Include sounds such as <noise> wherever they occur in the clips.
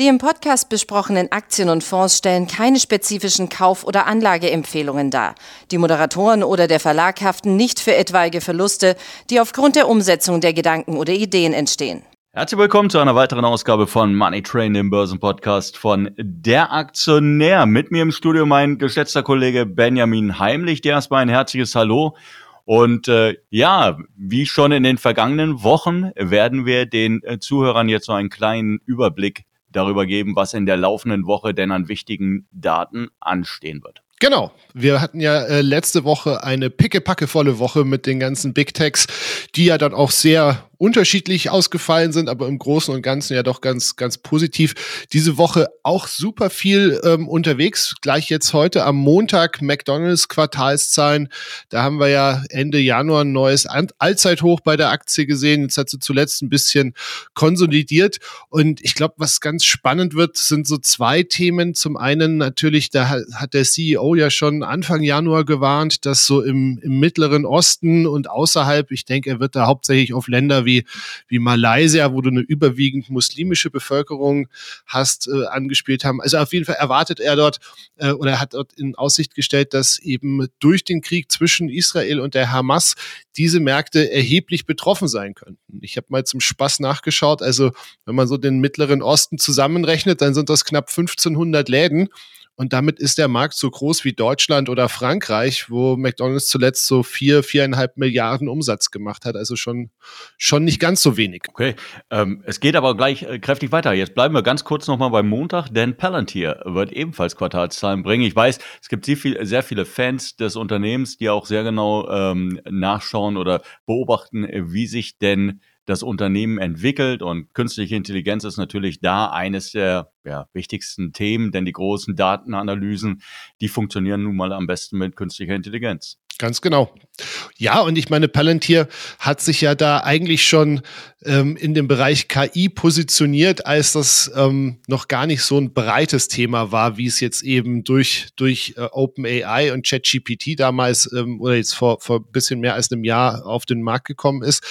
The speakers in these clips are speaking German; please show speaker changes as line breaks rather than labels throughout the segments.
Die im Podcast besprochenen Aktien und Fonds stellen keine spezifischen Kauf- oder Anlageempfehlungen dar. Die Moderatoren oder der Verlag haften nicht für etwaige Verluste, die aufgrund der Umsetzung der Gedanken oder Ideen entstehen.
Herzlich willkommen zu einer weiteren Ausgabe von Money Train, dem Börsenpodcast von Der Aktionär. Mit mir im Studio mein geschätzter Kollege Benjamin Heimlich. Der erstmal ein herzliches Hallo. Und äh, ja, wie schon in den vergangenen Wochen werden wir den äh, Zuhörern jetzt so einen kleinen Überblick darüber geben, was in der laufenden Woche denn an wichtigen Daten anstehen wird.
Genau. Wir hatten ja äh, letzte Woche eine pickepackevolle Woche mit den ganzen Big Techs, die ja dann auch sehr unterschiedlich ausgefallen sind, aber im Großen und Ganzen ja doch ganz, ganz positiv. Diese Woche auch super viel ähm, unterwegs. Gleich jetzt heute am Montag McDonalds Quartalszahlen. Da haben wir ja Ende Januar ein neues Allzeithoch bei der Aktie gesehen. Jetzt hat sie zuletzt ein bisschen konsolidiert. Und ich glaube, was ganz spannend wird, sind so zwei Themen. Zum einen natürlich, da hat der CEO ja schon Anfang Januar gewarnt, dass so im, im Mittleren Osten und außerhalb, ich denke, er wird da hauptsächlich auf Länder wie wie, wie Malaysia, wo du eine überwiegend muslimische Bevölkerung hast, äh, angespielt haben. Also auf jeden Fall erwartet er dort äh, oder er hat dort in Aussicht gestellt, dass eben durch den Krieg zwischen Israel und der Hamas diese Märkte erheblich betroffen sein könnten. Ich habe mal zum Spaß nachgeschaut. Also wenn man so den Mittleren Osten zusammenrechnet, dann sind das knapp 1500 Läden. Und damit ist der Markt so groß wie Deutschland oder Frankreich, wo McDonald's zuletzt so vier, viereinhalb Milliarden Umsatz gemacht hat. Also schon, schon nicht ganz so wenig.
Okay, ähm, es geht aber gleich äh, kräftig weiter. Jetzt bleiben wir ganz kurz nochmal beim Montag, denn Palantir wird ebenfalls Quartalszahlen bringen. Ich weiß, es gibt sehr, viel, sehr viele Fans des Unternehmens, die auch sehr genau ähm, nachschauen oder beobachten, wie sich denn das Unternehmen entwickelt und künstliche Intelligenz ist natürlich da eines der ja, wichtigsten Themen, denn die großen Datenanalysen, die funktionieren nun mal am besten mit künstlicher Intelligenz.
Ganz genau. Ja, und ich meine, Palantir hat sich ja da eigentlich schon ähm, in dem Bereich KI positioniert, als das ähm, noch gar nicht so ein breites Thema war, wie es jetzt eben durch, durch äh, OpenAI und ChatGPT damals ähm, oder jetzt vor, vor bisschen mehr als einem Jahr auf den Markt gekommen ist.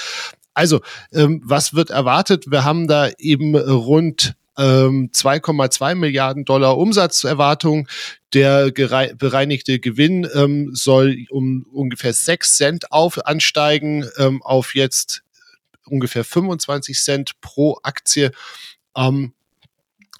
Also, ähm, was wird erwartet? Wir haben da eben rund 2,2 ähm, Milliarden Dollar Umsatzerwartung. Der bereinigte Gewinn ähm, soll um ungefähr 6 Cent auf ansteigen ähm, auf jetzt ungefähr 25 Cent pro Aktie. Ähm,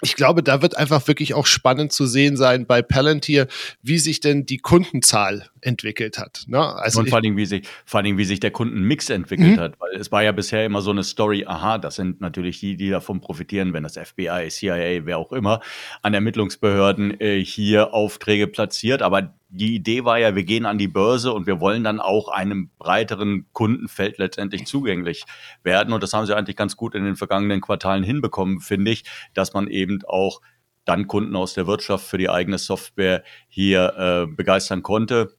ich glaube, da wird einfach wirklich auch spannend zu sehen sein bei Palantir, wie sich denn die Kundenzahl entwickelt hat. Ne?
Also und vor allem, wie sich, vor allem, wie sich der Kundenmix entwickelt mhm. hat, weil es war ja bisher immer so eine Story, aha, das sind natürlich die, die davon profitieren, wenn das FBI, CIA, wer auch immer, an Ermittlungsbehörden äh, hier Aufträge platziert, aber die Idee war ja, wir gehen an die Börse und wir wollen dann auch einem breiteren Kundenfeld letztendlich zugänglich werden. Und das haben sie eigentlich ganz gut in den vergangenen Quartalen hinbekommen, finde ich, dass man eben auch dann Kunden aus der Wirtschaft für die eigene Software hier äh, begeistern konnte.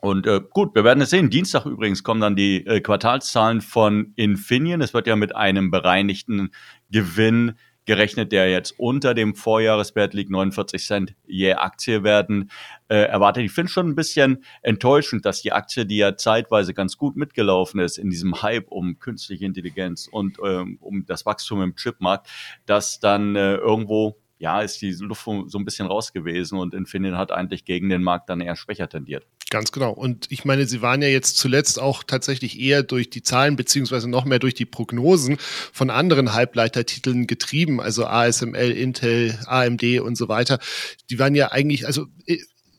Und äh, gut, wir werden es sehen. Dienstag übrigens kommen dann die äh, Quartalszahlen von Infineon. Es wird ja mit einem bereinigten Gewinn gerechnet, der jetzt unter dem Vorjahreswert liegt, 49 Cent je Aktie werden äh, erwartet. Ich finde schon ein bisschen enttäuschend, dass die Aktie, die ja zeitweise ganz gut mitgelaufen ist in diesem Hype um künstliche Intelligenz und ähm, um das Wachstum im Chipmarkt, dass dann äh, irgendwo ja, ist die Luft so ein bisschen raus gewesen und Infineon hat eigentlich gegen den Markt dann eher schwächer tendiert.
Ganz genau. Und ich meine, sie waren ja jetzt zuletzt auch tatsächlich eher durch die Zahlen beziehungsweise noch mehr durch die Prognosen von anderen Halbleitertiteln getrieben, also ASML, Intel, AMD und so weiter. Die waren ja eigentlich, also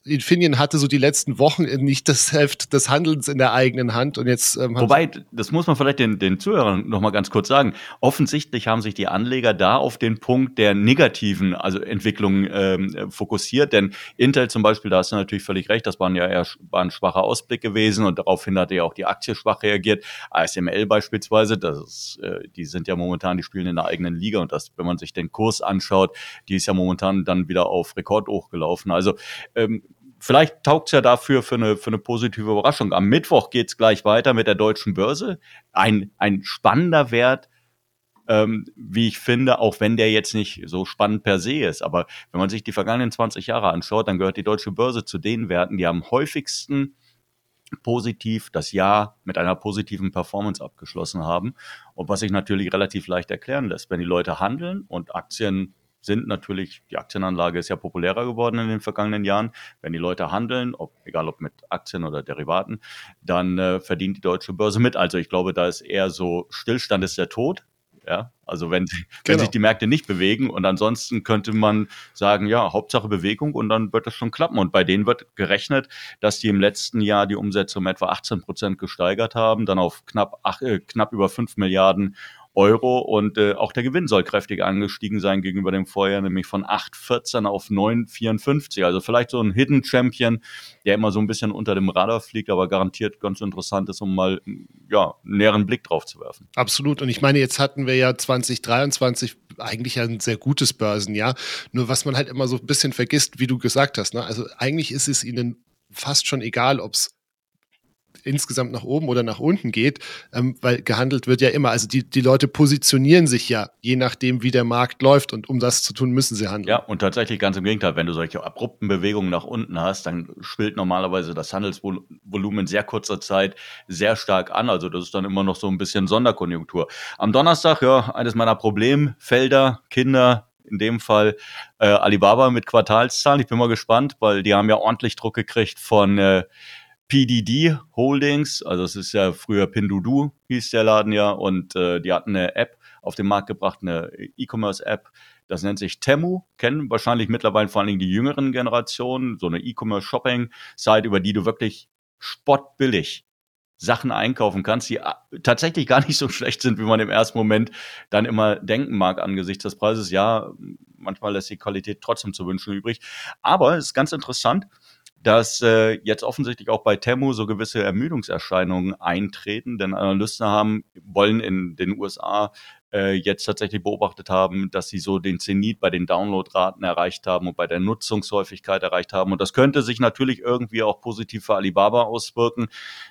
Infineon hatte so die letzten Wochen nicht das Heft des Handelns in der eigenen Hand und jetzt.
Ähm, Wobei, das muss man vielleicht den, den Zuhörern noch mal ganz kurz sagen. Offensichtlich haben sich die Anleger da auf den Punkt der negativen, also Entwicklung ähm, fokussiert. Denn Intel zum Beispiel, da hast du natürlich völlig recht, das waren ja eher war ein schwacher Ausblick gewesen und daraufhin hatte ja auch die Aktie schwach reagiert. ASML beispielsweise, das ist, äh, die sind ja momentan, die spielen in der eigenen Liga und das, wenn man sich den Kurs anschaut, die ist ja momentan dann wieder auf Rekord hochgelaufen. Also ähm, vielleicht taugt es ja dafür für eine, für eine positive Überraschung. Am Mittwoch geht es gleich weiter mit der deutschen Börse. Ein, ein spannender Wert, ähm, wie ich finde, auch wenn der jetzt nicht so spannend per se ist. Aber wenn man sich die vergangenen 20 Jahre anschaut, dann gehört die deutsche Börse zu den Werten, die am häufigsten positiv das Jahr mit einer positiven Performance abgeschlossen haben. Und was sich natürlich relativ leicht erklären lässt, wenn die Leute handeln und Aktien sind natürlich, die Aktienanlage ist ja populärer geworden in den vergangenen Jahren. Wenn die Leute handeln, ob, egal ob mit Aktien oder Derivaten, dann äh, verdient die deutsche Börse mit. Also ich glaube, da ist eher so Stillstand ist der Tod. Ja, also wenn, genau. wenn sich die Märkte nicht bewegen und ansonsten könnte man sagen, ja, Hauptsache Bewegung und dann wird das schon klappen. Und bei denen wird gerechnet, dass die im letzten Jahr die Umsätze um etwa 18 Prozent gesteigert haben, dann auf knapp, ach, äh, knapp über 5 Milliarden Euro und äh, auch der Gewinn soll kräftig angestiegen sein gegenüber dem Vorjahr, nämlich von 8,14 auf 9,54. Also vielleicht so ein Hidden Champion, der immer so ein bisschen unter dem Radar fliegt, aber garantiert ganz interessant ist, um mal ja, einen näheren Blick drauf zu werfen.
Absolut. Und ich meine, jetzt hatten wir ja 2023 eigentlich ein sehr gutes Börsenjahr. Nur was man halt immer so ein bisschen vergisst, wie du gesagt hast, ne? also eigentlich ist es ihnen fast schon egal, ob es insgesamt nach oben oder nach unten geht, ähm, weil gehandelt wird ja immer. Also die, die Leute positionieren sich ja, je nachdem, wie der Markt läuft und um das zu tun, müssen sie handeln.
Ja, und tatsächlich ganz im Gegenteil, wenn du solche abrupten Bewegungen nach unten hast, dann spielt normalerweise das Handelsvolumen in sehr kurzer Zeit sehr stark an. Also das ist dann immer noch so ein bisschen Sonderkonjunktur. Am Donnerstag, ja, eines meiner Problemfelder, Kinder, in dem Fall äh, Alibaba mit Quartalszahlen. Ich bin mal gespannt, weil die haben ja ordentlich Druck gekriegt von äh, PDD Holdings, also es ist ja früher Pindudu, hieß der Laden ja, und äh, die hatten eine App auf den Markt gebracht, eine E-Commerce-App, das nennt sich Temu, kennen wahrscheinlich mittlerweile vor allen Dingen die jüngeren Generationen, so eine E-Commerce-Shopping-Site, über die du wirklich spottbillig Sachen einkaufen kannst, die äh, tatsächlich gar nicht so schlecht sind, wie man im ersten Moment dann immer denken mag angesichts des Preises. Ja, manchmal lässt die Qualität trotzdem zu wünschen übrig. Aber es ist ganz interessant, dass äh, jetzt offensichtlich auch bei Temu so gewisse Ermüdungserscheinungen eintreten, denn Analysten haben, wollen in den USA äh, jetzt tatsächlich beobachtet haben, dass sie so den Zenit bei den Downloadraten erreicht haben und bei der Nutzungshäufigkeit erreicht haben. Und das könnte sich natürlich irgendwie auch positiv für Alibaba auswirken.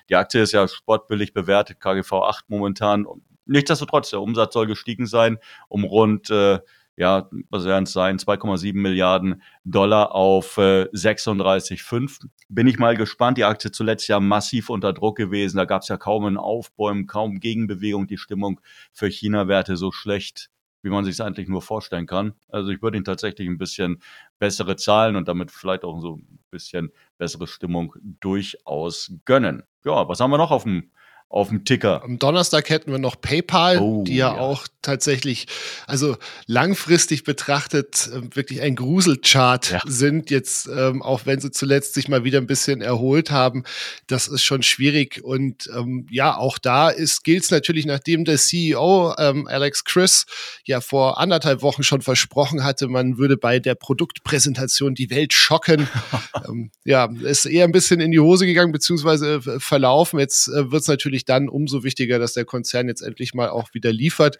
Die Aktie ist ja sportbillig bewertet, KGV 8 momentan. Nichtsdestotrotz, der Umsatz soll gestiegen sein um rund äh, ja, was werden es sein, 2,7 Milliarden Dollar auf äh, 36,5. Bin ich mal gespannt. Die Aktie zuletzt ja massiv unter Druck gewesen. Da gab es ja kaum ein Aufbäumen, kaum Gegenbewegung. Die Stimmung für China-Werte so schlecht, wie man sich es eigentlich nur vorstellen kann. Also ich würde ihn tatsächlich ein bisschen bessere Zahlen und damit vielleicht auch so ein bisschen bessere Stimmung durchaus gönnen. Ja, was haben wir noch auf dem auf dem Ticker.
Am Donnerstag hätten wir noch PayPal, oh, die ja, ja, auch tatsächlich, also langfristig betrachtet, äh, wirklich ein Gruselchart ja. sind. Jetzt, ähm, auch wenn sie zuletzt sich mal wieder ein bisschen erholt haben, das ist schon schwierig. Und ähm, ja, auch da ist gilt es natürlich, nachdem der CEO ähm, Alex Chris ja vor anderthalb Wochen schon versprochen hatte, man würde bei der Produktpräsentation die Welt schocken. <laughs> ähm, ja, ist eher ein bisschen in die Hose gegangen, beziehungsweise äh, verlaufen. Jetzt äh, wird es natürlich natürlich dann umso wichtiger, dass der Konzern jetzt endlich mal auch wieder liefert.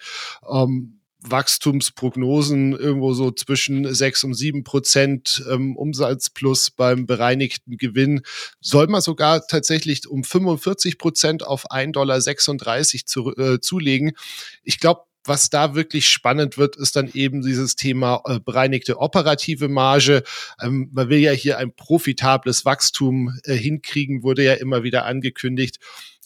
Ähm, Wachstumsprognosen irgendwo so zwischen 6 und 7 Prozent ähm, Umsatz plus beim bereinigten Gewinn soll man sogar tatsächlich um 45 Prozent auf 1,36 Dollar zu, äh, zulegen. Ich glaube, was da wirklich spannend wird, ist dann eben dieses Thema äh, bereinigte operative Marge. Ähm, man will ja hier ein profitables Wachstum äh, hinkriegen, wurde ja immer wieder angekündigt.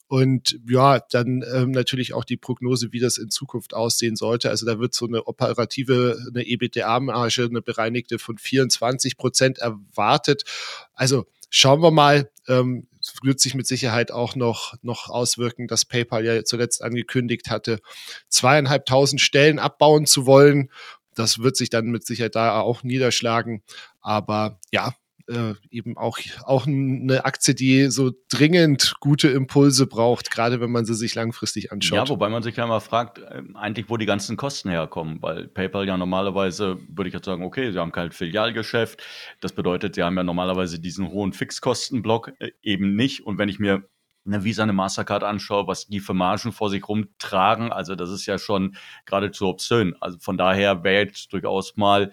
Und ja, dann ähm, natürlich auch die Prognose, wie das in Zukunft aussehen sollte. Also da wird so eine operative, eine EBITDA-Marge, eine bereinigte von 24 Prozent erwartet. Also schauen wir mal. Ähm, wird sich mit Sicherheit auch noch, noch auswirken, dass PayPal ja zuletzt angekündigt hatte, zweieinhalbtausend Stellen abbauen zu wollen. Das wird sich dann mit Sicherheit da auch niederschlagen. Aber ja, äh, eben auch, auch eine Aktie, die so dringend gute Impulse braucht, gerade wenn man sie sich langfristig anschaut.
Ja, wobei man sich ja mal fragt, äh, eigentlich, wo die ganzen Kosten herkommen, weil PayPal ja normalerweise, würde ich jetzt sagen, okay, sie haben kein Filialgeschäft. Das bedeutet, sie haben ja normalerweise diesen hohen Fixkostenblock äh, eben nicht. Und wenn ich mir eine Visa, eine Mastercard anschaue, was die für Margen vor sich rumtragen, also das ist ja schon geradezu obszön. Also von daher wäre jetzt durchaus mal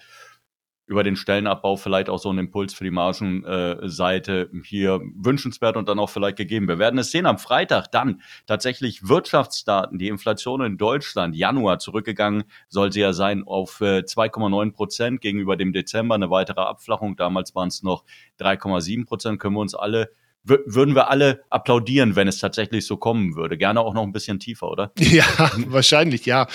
über den Stellenabbau vielleicht auch so ein Impuls für die Margenseite äh, hier wünschenswert und dann auch vielleicht gegeben. Wir werden es sehen am Freitag dann tatsächlich Wirtschaftsdaten, die Inflation in Deutschland Januar zurückgegangen soll sie ja sein auf äh, 2,9 Prozent gegenüber dem Dezember, eine weitere Abflachung. Damals waren es noch 3,7 Prozent. Können wir uns alle würden wir alle applaudieren, wenn es tatsächlich so kommen würde. Gerne auch noch ein bisschen tiefer, oder? <laughs>
Ja, wahrscheinlich, ja.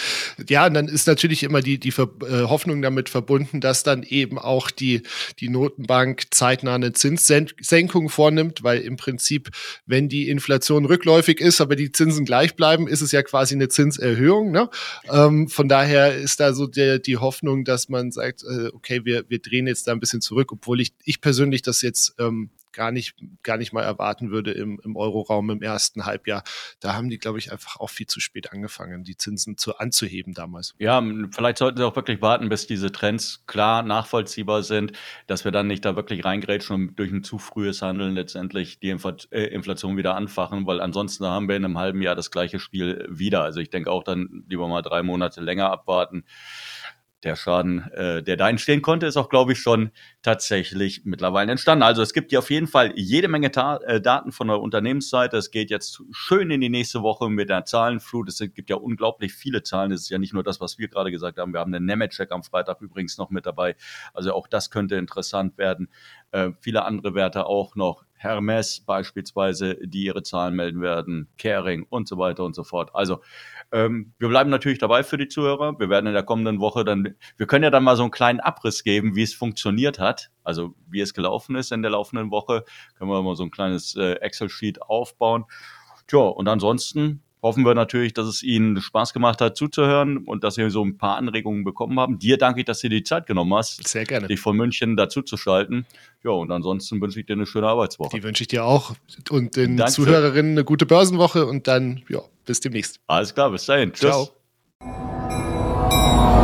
Ja, und dann ist natürlich immer die, die Ver äh, Hoffnung damit verbunden, dass dann eben auch die, die Notenbank zeitnah eine Zinssenkung vornimmt, weil im Prinzip, wenn die Inflation rückläufig ist, aber die Zinsen gleich bleiben, ist es ja quasi eine Zinserhöhung. Ne? Ähm, von daher ist da so der, die Hoffnung, dass man sagt, äh, okay, wir, wir drehen jetzt da ein bisschen zurück, obwohl ich, ich persönlich das jetzt ähm, gar nicht, gar nicht mal erwarten würde im, im Euroraum im ersten Halbjahr. Da haben die, glaube ich, einfach auch viel zu spät angefangen, die Zinsen zu, anzuheben damals.
Ja, vielleicht sollten sie auch wirklich warten, bis diese Trends klar nachvollziehbar sind, dass wir dann nicht da wirklich reingrätschen und durch ein zu frühes Handeln letztendlich die äh, Inflation wieder anfachen, weil ansonsten haben wir in einem halben Jahr das gleiche Spiel wieder. Also ich denke auch dann lieber mal drei Monate länger abwarten der Schaden, äh, der da entstehen konnte, ist auch, glaube ich, schon tatsächlich mittlerweile entstanden. Also es gibt ja auf jeden Fall jede Menge Ta äh, Daten von der Unternehmensseite. Es geht jetzt schön in die nächste Woche mit der Zahlenflut. Es gibt ja unglaublich viele Zahlen. Es ist ja nicht nur das, was wir gerade gesagt haben. Wir haben den Nemetschek am Freitag übrigens noch mit dabei. Also auch das könnte interessant werden. Äh, viele andere Werte auch noch. Hermes beispielsweise, die ihre Zahlen melden werden, Caring und so weiter und so fort. Also ähm, wir bleiben natürlich dabei für die Zuhörer. Wir werden in der kommenden Woche dann, wir können ja dann mal so einen kleinen Abriss geben, wie es funktioniert hat, also wie es gelaufen ist in der laufenden Woche. Können wir mal so ein kleines äh, Excel-Sheet aufbauen. Tja, und ansonsten hoffen wir natürlich, dass es Ihnen Spaß gemacht hat zuzuhören und dass Sie so ein paar Anregungen bekommen haben. Dir danke ich, dass du dir die Zeit genommen hast,
Sehr gerne.
dich von München dazu zu schalten. Ja, und ansonsten wünsche ich dir eine schöne Arbeitswoche.
Die wünsche ich dir auch und den danke. Zuhörerinnen eine gute Börsenwoche und dann, ja, bis demnächst.
Alles klar, bis dahin. Tschüss. Ciao.